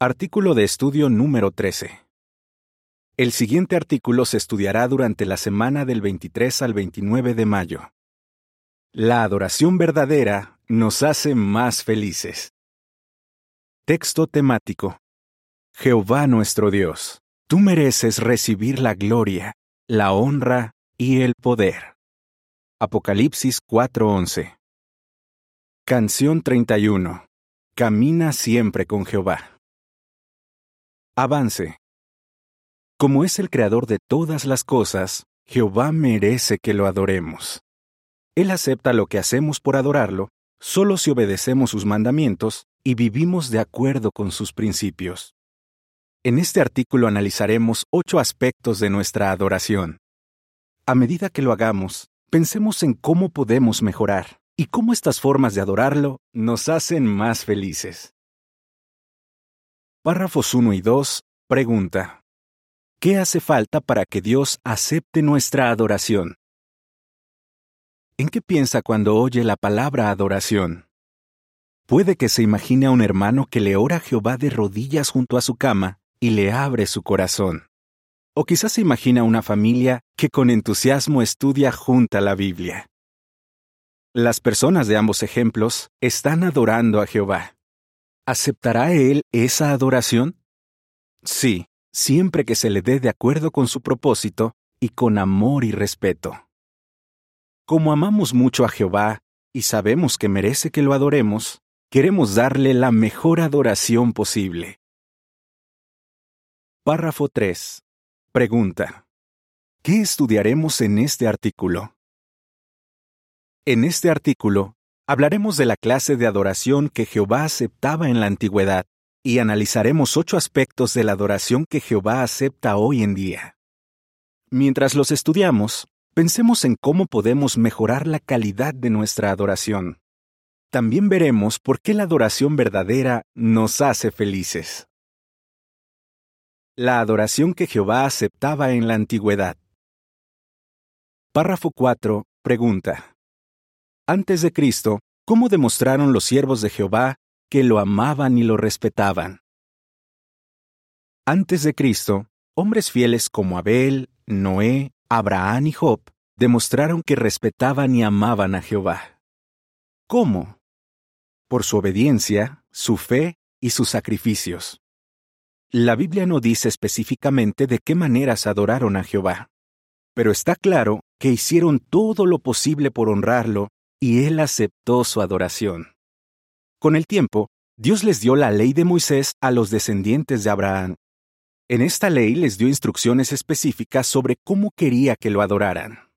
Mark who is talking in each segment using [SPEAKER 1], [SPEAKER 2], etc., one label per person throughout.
[SPEAKER 1] Artículo de estudio número 13. El siguiente artículo se estudiará durante la semana del 23 al 29 de mayo. La adoración verdadera nos hace más felices. Texto temático. Jehová nuestro Dios, tú mereces recibir la gloria, la honra y el poder. Apocalipsis 4:11. Canción 31. Camina siempre con Jehová. Avance. Como es el creador de todas las cosas, Jehová merece que lo adoremos. Él acepta lo que hacemos por adorarlo, solo si obedecemos sus mandamientos y vivimos de acuerdo con sus principios. En este artículo analizaremos ocho aspectos de nuestra adoración. A medida que lo hagamos, pensemos en cómo podemos mejorar y cómo estas formas de adorarlo nos hacen más felices. Párrafos 1 y 2. Pregunta. ¿Qué hace falta para que Dios acepte nuestra adoración? ¿En qué piensa cuando oye la palabra adoración? Puede que se imagine a un hermano que le ora a Jehová de rodillas junto a su cama y le abre su corazón. O quizás se imagina una familia que con entusiasmo estudia junta la Biblia. Las personas de ambos ejemplos están adorando a Jehová. ¿Aceptará Él esa adoración? Sí, siempre que se le dé de acuerdo con su propósito y con amor y respeto. Como amamos mucho a Jehová y sabemos que merece que lo adoremos, queremos darle la mejor adoración posible. Párrafo 3. Pregunta. ¿Qué estudiaremos en este artículo? En este artículo, hablaremos de la clase de adoración que Jehová aceptaba en la antigüedad y analizaremos ocho aspectos de la adoración que Jehová acepta hoy en día. Mientras los estudiamos, pensemos en cómo podemos mejorar la calidad de nuestra adoración. También veremos por qué la adoración verdadera nos hace felices. La adoración que Jehová aceptaba en la antigüedad. Párrafo 4. Pregunta. Antes de Cristo, ¿cómo demostraron los siervos de Jehová que lo amaban y lo respetaban? Antes de Cristo, hombres fieles como Abel, Noé, Abraham y Job demostraron que respetaban y amaban a Jehová. ¿Cómo? Por su obediencia, su fe y sus sacrificios. La Biblia no dice específicamente de qué maneras adoraron a Jehová, pero está claro que hicieron todo lo posible por honrarlo y Él aceptó su adoración. Con el tiempo, Dios les dio la ley de Moisés a los descendientes de Abraham. En esta ley les dio instrucciones específicas sobre cómo quería que lo adoraran.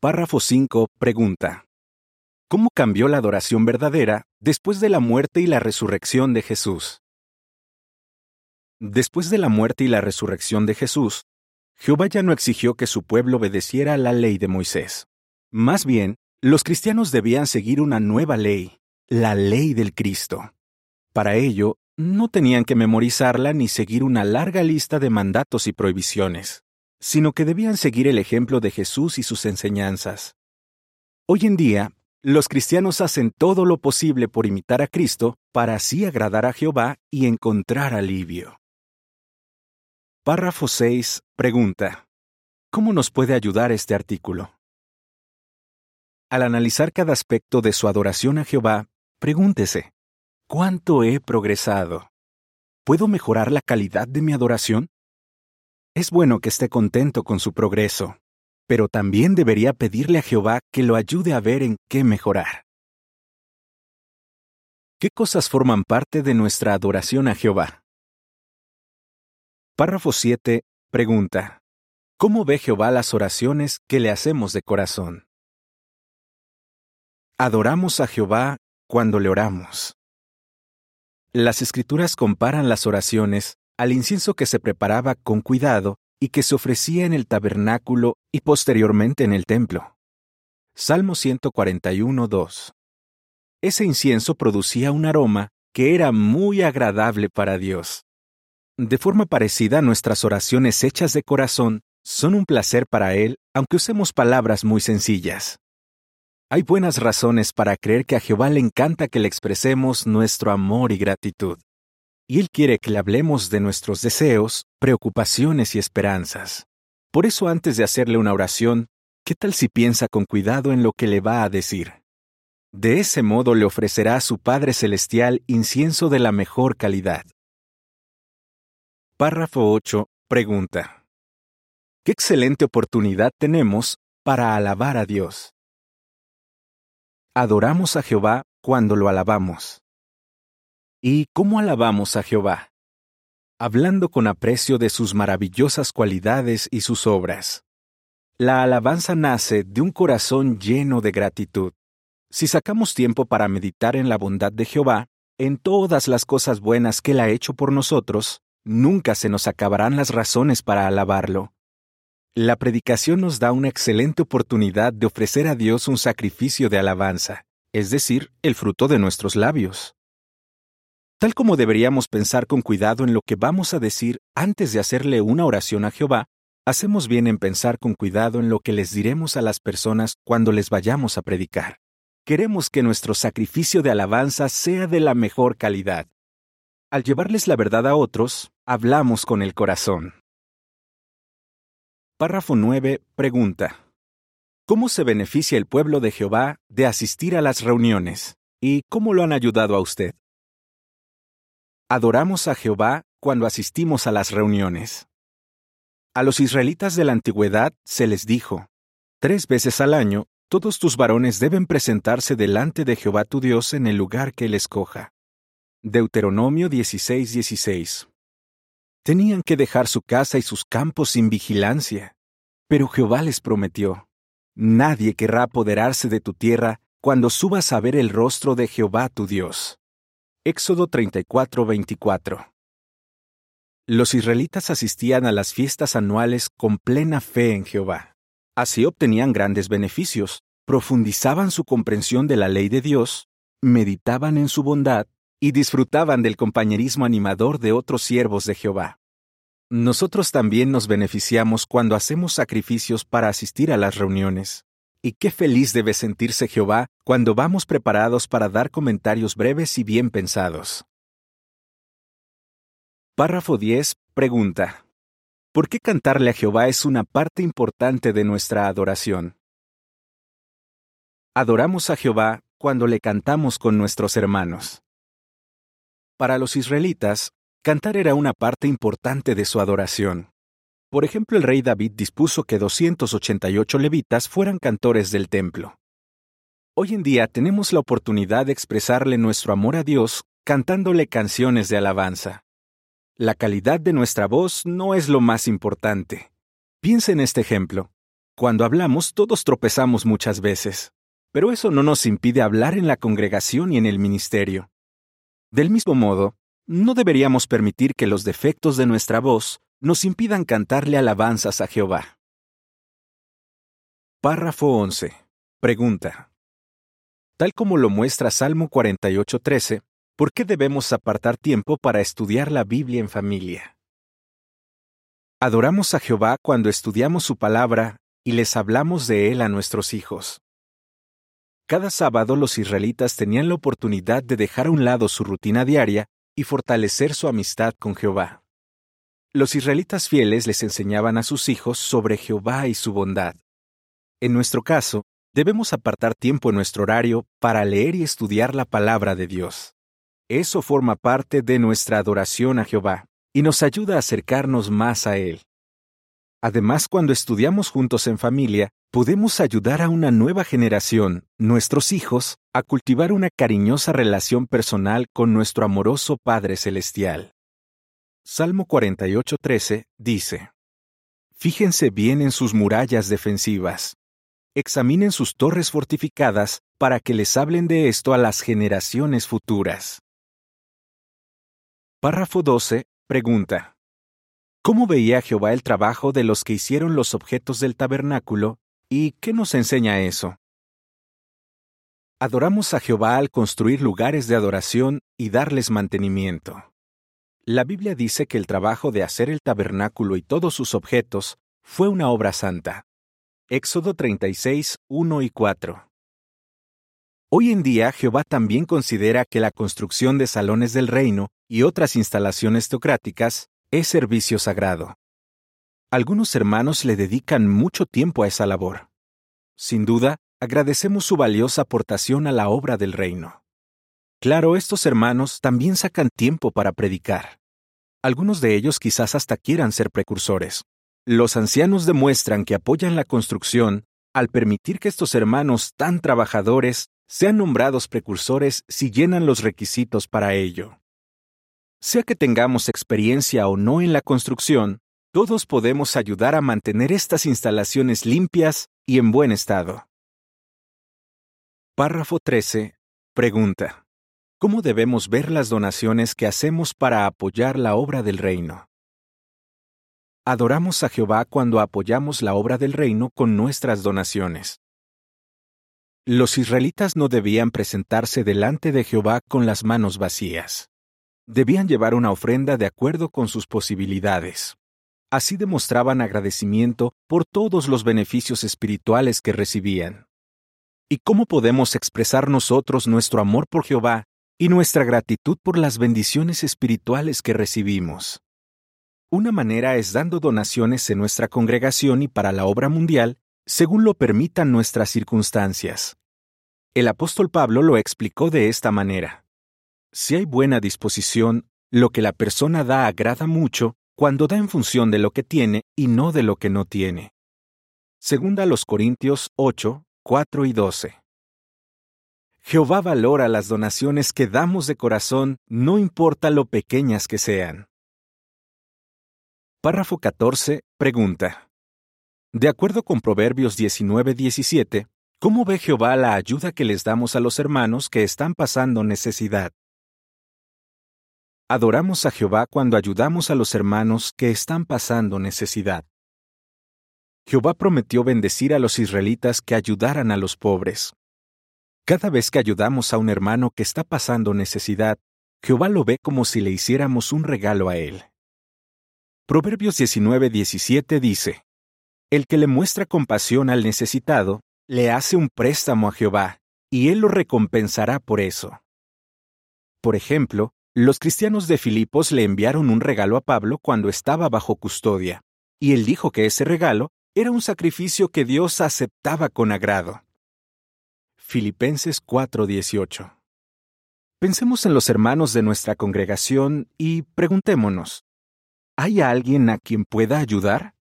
[SPEAKER 1] Párrafo 5. Pregunta. ¿Cómo cambió la adoración verdadera después de la muerte y la resurrección de Jesús? Después de la muerte y la resurrección de Jesús, Jehová ya no exigió que su pueblo obedeciera la ley de Moisés. Más bien, los cristianos debían seguir una nueva ley, la ley del Cristo. Para ello, no tenían que memorizarla ni seguir una larga lista de mandatos y prohibiciones, sino que debían seguir el ejemplo de Jesús y sus enseñanzas. Hoy en día, los cristianos hacen todo lo posible por imitar a Cristo para así agradar a Jehová y encontrar alivio. Párrafo 6. Pregunta. ¿Cómo nos puede ayudar este artículo? Al analizar cada aspecto de su adoración a Jehová, pregúntese, ¿cuánto he progresado? ¿Puedo mejorar la calidad de mi adoración? Es bueno que esté contento con su progreso, pero también debería pedirle a Jehová que lo ayude a ver en qué mejorar. ¿Qué cosas forman parte de nuestra adoración a Jehová? Párrafo 7. Pregunta. ¿Cómo ve Jehová las oraciones que le hacemos de corazón? Adoramos a Jehová cuando le oramos. Las escrituras comparan las oraciones al incienso que se preparaba con cuidado y que se ofrecía en el tabernáculo y posteriormente en el templo. Salmo 141.2. Ese incienso producía un aroma que era muy agradable para Dios. De forma parecida, nuestras oraciones hechas de corazón son un placer para Él, aunque usemos palabras muy sencillas. Hay buenas razones para creer que a Jehová le encanta que le expresemos nuestro amor y gratitud. y Él quiere que le hablemos de nuestros deseos, preocupaciones y esperanzas. Por eso antes de hacerle una oración, ¿qué tal si piensa con cuidado en lo que le va a decir? De ese modo le ofrecerá a su Padre Celestial incienso de la mejor calidad. Párrafo 8. Pregunta. ¿Qué excelente oportunidad tenemos para alabar a Dios? Adoramos a Jehová cuando lo alabamos. ¿Y cómo alabamos a Jehová? Hablando con aprecio de sus maravillosas cualidades y sus obras. La alabanza nace de un corazón lleno de gratitud. Si sacamos tiempo para meditar en la bondad de Jehová, en todas las cosas buenas que Él ha hecho por nosotros, nunca se nos acabarán las razones para alabarlo. La predicación nos da una excelente oportunidad de ofrecer a Dios un sacrificio de alabanza, es decir, el fruto de nuestros labios. Tal como deberíamos pensar con cuidado en lo que vamos a decir antes de hacerle una oración a Jehová, hacemos bien en pensar con cuidado en lo que les diremos a las personas cuando les vayamos a predicar. Queremos que nuestro sacrificio de alabanza sea de la mejor calidad. Al llevarles la verdad a otros, hablamos con el corazón. Párrafo 9. Pregunta. ¿Cómo se beneficia el pueblo de Jehová de asistir a las reuniones? ¿Y cómo lo han ayudado a usted? Adoramos a Jehová cuando asistimos a las reuniones. A los israelitas de la antigüedad se les dijo, tres veces al año, todos tus varones deben presentarse delante de Jehová tu Dios en el lugar que él escoja. Deuteronomio 16:16. Tenían que dejar su casa y sus campos sin vigilancia. Pero Jehová les prometió, nadie querrá apoderarse de tu tierra cuando subas a ver el rostro de Jehová tu Dios. Éxodo 34:24. Los israelitas asistían a las fiestas anuales con plena fe en Jehová. Así obtenían grandes beneficios, profundizaban su comprensión de la ley de Dios, meditaban en su bondad y disfrutaban del compañerismo animador de otros siervos de Jehová. Nosotros también nos beneficiamos cuando hacemos sacrificios para asistir a las reuniones. Y qué feliz debe sentirse Jehová cuando vamos preparados para dar comentarios breves y bien pensados. Párrafo 10. Pregunta. ¿Por qué cantarle a Jehová es una parte importante de nuestra adoración? Adoramos a Jehová cuando le cantamos con nuestros hermanos. Para los israelitas, cantar era una parte importante de su adoración. Por ejemplo, el rey David dispuso que 288 levitas fueran cantores del templo. Hoy en día tenemos la oportunidad de expresarle nuestro amor a Dios cantándole canciones de alabanza. La calidad de nuestra voz no es lo más importante. Piensa en este ejemplo. Cuando hablamos todos tropezamos muchas veces, pero eso no nos impide hablar en la congregación y en el ministerio. Del mismo modo, no deberíamos permitir que los defectos de nuestra voz nos impidan cantarle alabanzas a Jehová. Párrafo 11. Pregunta. Tal como lo muestra Salmo 48:13, ¿por qué debemos apartar tiempo para estudiar la Biblia en familia? Adoramos a Jehová cuando estudiamos su palabra y les hablamos de él a nuestros hijos. Cada sábado los israelitas tenían la oportunidad de dejar a un lado su rutina diaria y fortalecer su amistad con Jehová. Los israelitas fieles les enseñaban a sus hijos sobre Jehová y su bondad. En nuestro caso, debemos apartar tiempo en nuestro horario para leer y estudiar la palabra de Dios. Eso forma parte de nuestra adoración a Jehová y nos ayuda a acercarnos más a Él. Además, cuando estudiamos juntos en familia, podemos ayudar a una nueva generación, nuestros hijos, a cultivar una cariñosa relación personal con nuestro amoroso Padre Celestial. Salmo 48:13 dice, Fíjense bien en sus murallas defensivas. Examinen sus torres fortificadas para que les hablen de esto a las generaciones futuras. Párrafo 12. Pregunta. ¿Cómo veía Jehová el trabajo de los que hicieron los objetos del tabernáculo y qué nos enseña eso? Adoramos a Jehová al construir lugares de adoración y darles mantenimiento. La Biblia dice que el trabajo de hacer el tabernáculo y todos sus objetos fue una obra santa. Éxodo 36, 1 y 4. Hoy en día Jehová también considera que la construcción de salones del reino y otras instalaciones teocráticas es servicio sagrado. Algunos hermanos le dedican mucho tiempo a esa labor. Sin duda, agradecemos su valiosa aportación a la obra del reino. Claro, estos hermanos también sacan tiempo para predicar. Algunos de ellos quizás hasta quieran ser precursores. Los ancianos demuestran que apoyan la construcción al permitir que estos hermanos tan trabajadores sean nombrados precursores si llenan los requisitos para ello. Sea que tengamos experiencia o no en la construcción, todos podemos ayudar a mantener estas instalaciones limpias y en buen estado. Párrafo 13. Pregunta. ¿Cómo debemos ver las donaciones que hacemos para apoyar la obra del reino? Adoramos a Jehová cuando apoyamos la obra del reino con nuestras donaciones. Los israelitas no debían presentarse delante de Jehová con las manos vacías. Debían llevar una ofrenda de acuerdo con sus posibilidades. Así demostraban agradecimiento por todos los beneficios espirituales que recibían. ¿Y cómo podemos expresar nosotros nuestro amor por Jehová y nuestra gratitud por las bendiciones espirituales que recibimos? Una manera es dando donaciones en nuestra congregación y para la obra mundial según lo permitan nuestras circunstancias. El apóstol Pablo lo explicó de esta manera. Si hay buena disposición, lo que la persona da agrada mucho cuando da en función de lo que tiene y no de lo que no tiene. Segunda los Corintios 8, 4 y 12. Jehová valora las donaciones que damos de corazón, no importa lo pequeñas que sean. Párrafo 14. Pregunta. De acuerdo con Proverbios 19-17, ¿cómo ve Jehová la ayuda que les damos a los hermanos que están pasando necesidad? Adoramos a Jehová cuando ayudamos a los hermanos que están pasando necesidad. Jehová prometió bendecir a los israelitas que ayudaran a los pobres. Cada vez que ayudamos a un hermano que está pasando necesidad, Jehová lo ve como si le hiciéramos un regalo a él. Proverbios 19:17 dice, el que le muestra compasión al necesitado, le hace un préstamo a Jehová, y él lo recompensará por eso. Por ejemplo, los cristianos de Filipos le enviaron un regalo a Pablo cuando estaba bajo custodia, y él dijo que ese regalo era un sacrificio que Dios aceptaba con agrado. Filipenses 4:18 Pensemos en los hermanos de nuestra congregación y preguntémonos, ¿hay alguien a quien pueda ayudar?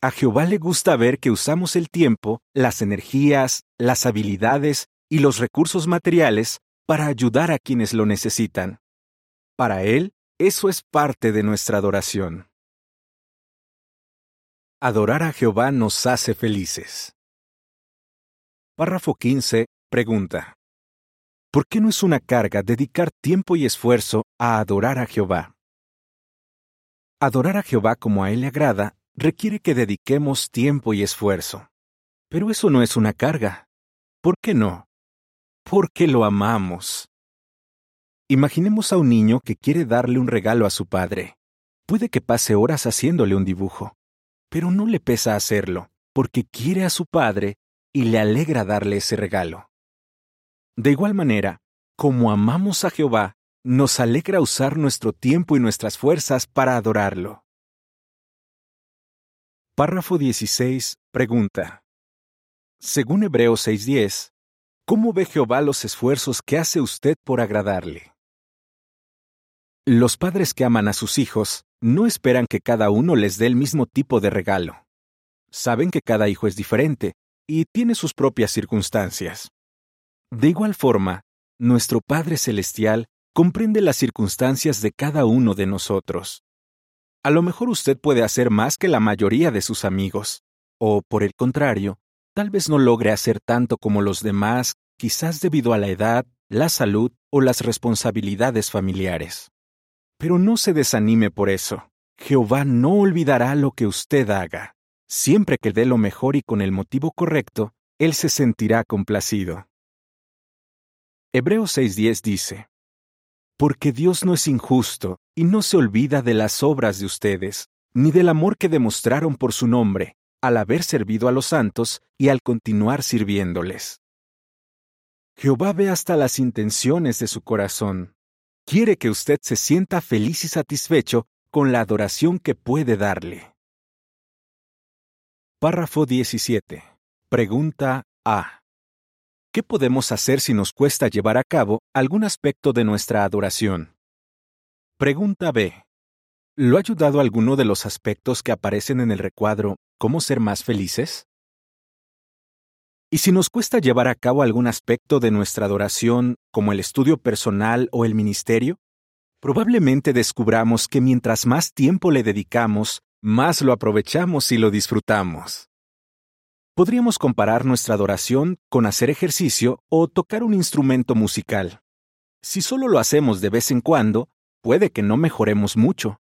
[SPEAKER 1] A Jehová le gusta ver que usamos el tiempo, las energías, las habilidades y los recursos materiales para ayudar a quienes lo necesitan. Para Él, eso es parte de nuestra adoración. Adorar a Jehová nos hace felices. Párrafo 15. Pregunta. ¿Por qué no es una carga dedicar tiempo y esfuerzo a adorar a Jehová? Adorar a Jehová como a Él le agrada requiere que dediquemos tiempo y esfuerzo. Pero eso no es una carga. ¿Por qué no? Porque lo amamos. Imaginemos a un niño que quiere darle un regalo a su padre. Puede que pase horas haciéndole un dibujo, pero no le pesa hacerlo, porque quiere a su padre y le alegra darle ese regalo. De igual manera, como amamos a Jehová, nos alegra usar nuestro tiempo y nuestras fuerzas para adorarlo. Párrafo 16. Pregunta. Según Hebreos 6:10, ¿cómo ve Jehová los esfuerzos que hace usted por agradarle? Los padres que aman a sus hijos no esperan que cada uno les dé el mismo tipo de regalo. Saben que cada hijo es diferente y tiene sus propias circunstancias. De igual forma, nuestro Padre Celestial comprende las circunstancias de cada uno de nosotros. A lo mejor usted puede hacer más que la mayoría de sus amigos, o por el contrario, tal vez no logre hacer tanto como los demás, quizás debido a la edad, la salud o las responsabilidades familiares. Pero no se desanime por eso. Jehová no olvidará lo que usted haga. Siempre que dé lo mejor y con el motivo correcto, Él se sentirá complacido. Hebreos 6:10 dice, porque Dios no es injusto y no se olvida de las obras de ustedes, ni del amor que demostraron por su nombre, al haber servido a los santos y al continuar sirviéndoles. Jehová ve hasta las intenciones de su corazón. Quiere que usted se sienta feliz y satisfecho con la adoración que puede darle. Párrafo 17. Pregunta A. ¿Qué podemos hacer si nos cuesta llevar a cabo algún aspecto de nuestra adoración? Pregunta B. ¿Lo ha ayudado alguno de los aspectos que aparecen en el recuadro ¿Cómo ser más felices? ¿Y si nos cuesta llevar a cabo algún aspecto de nuestra adoración, como el estudio personal o el ministerio? Probablemente descubramos que mientras más tiempo le dedicamos, más lo aprovechamos y lo disfrutamos. Podríamos comparar nuestra adoración con hacer ejercicio o tocar un instrumento musical. Si solo lo hacemos de vez en cuando, puede que no mejoremos mucho,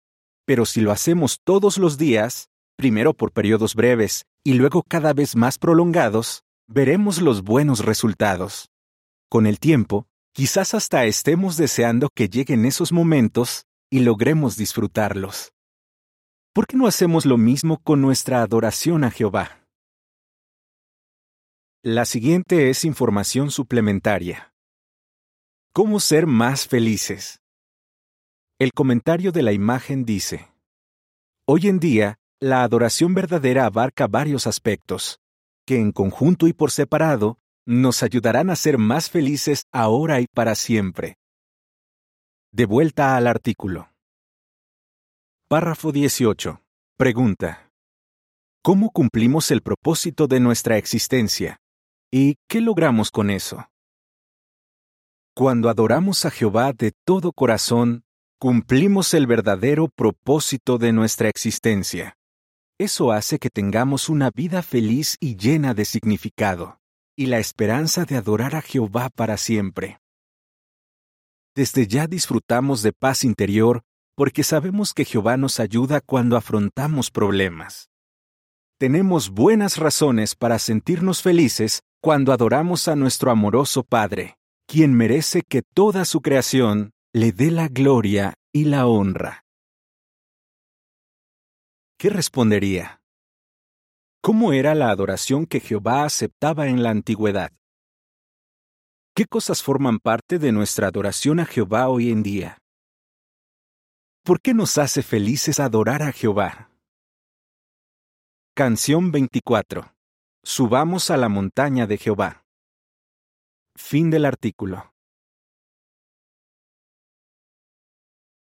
[SPEAKER 1] pero si lo hacemos todos los días, primero por periodos breves y luego cada vez más prolongados, veremos los buenos resultados. Con el tiempo, quizás hasta estemos deseando que lleguen esos momentos y logremos disfrutarlos. ¿Por qué no hacemos lo mismo con nuestra adoración a Jehová? La siguiente es información suplementaria. ¿Cómo ser más felices? El comentario de la imagen dice, Hoy en día, la adoración verdadera abarca varios aspectos, que en conjunto y por separado nos ayudarán a ser más felices ahora y para siempre. De vuelta al artículo. Párrafo 18. Pregunta. ¿Cómo cumplimos el propósito de nuestra existencia? ¿Y qué logramos con eso? Cuando adoramos a Jehová de todo corazón, cumplimos el verdadero propósito de nuestra existencia. Eso hace que tengamos una vida feliz y llena de significado, y la esperanza de adorar a Jehová para siempre. Desde ya disfrutamos de paz interior porque sabemos que Jehová nos ayuda cuando afrontamos problemas. Tenemos buenas razones para sentirnos felices cuando adoramos a nuestro amoroso Padre, quien merece que toda su creación le dé la gloria y la honra. ¿Qué respondería? ¿Cómo era la adoración que Jehová aceptaba en la antigüedad? ¿Qué cosas forman parte de nuestra adoración a Jehová hoy en día? ¿Por qué nos hace felices adorar a Jehová? Canción 24. Subamos a la montaña de Jehová. Fin del artículo.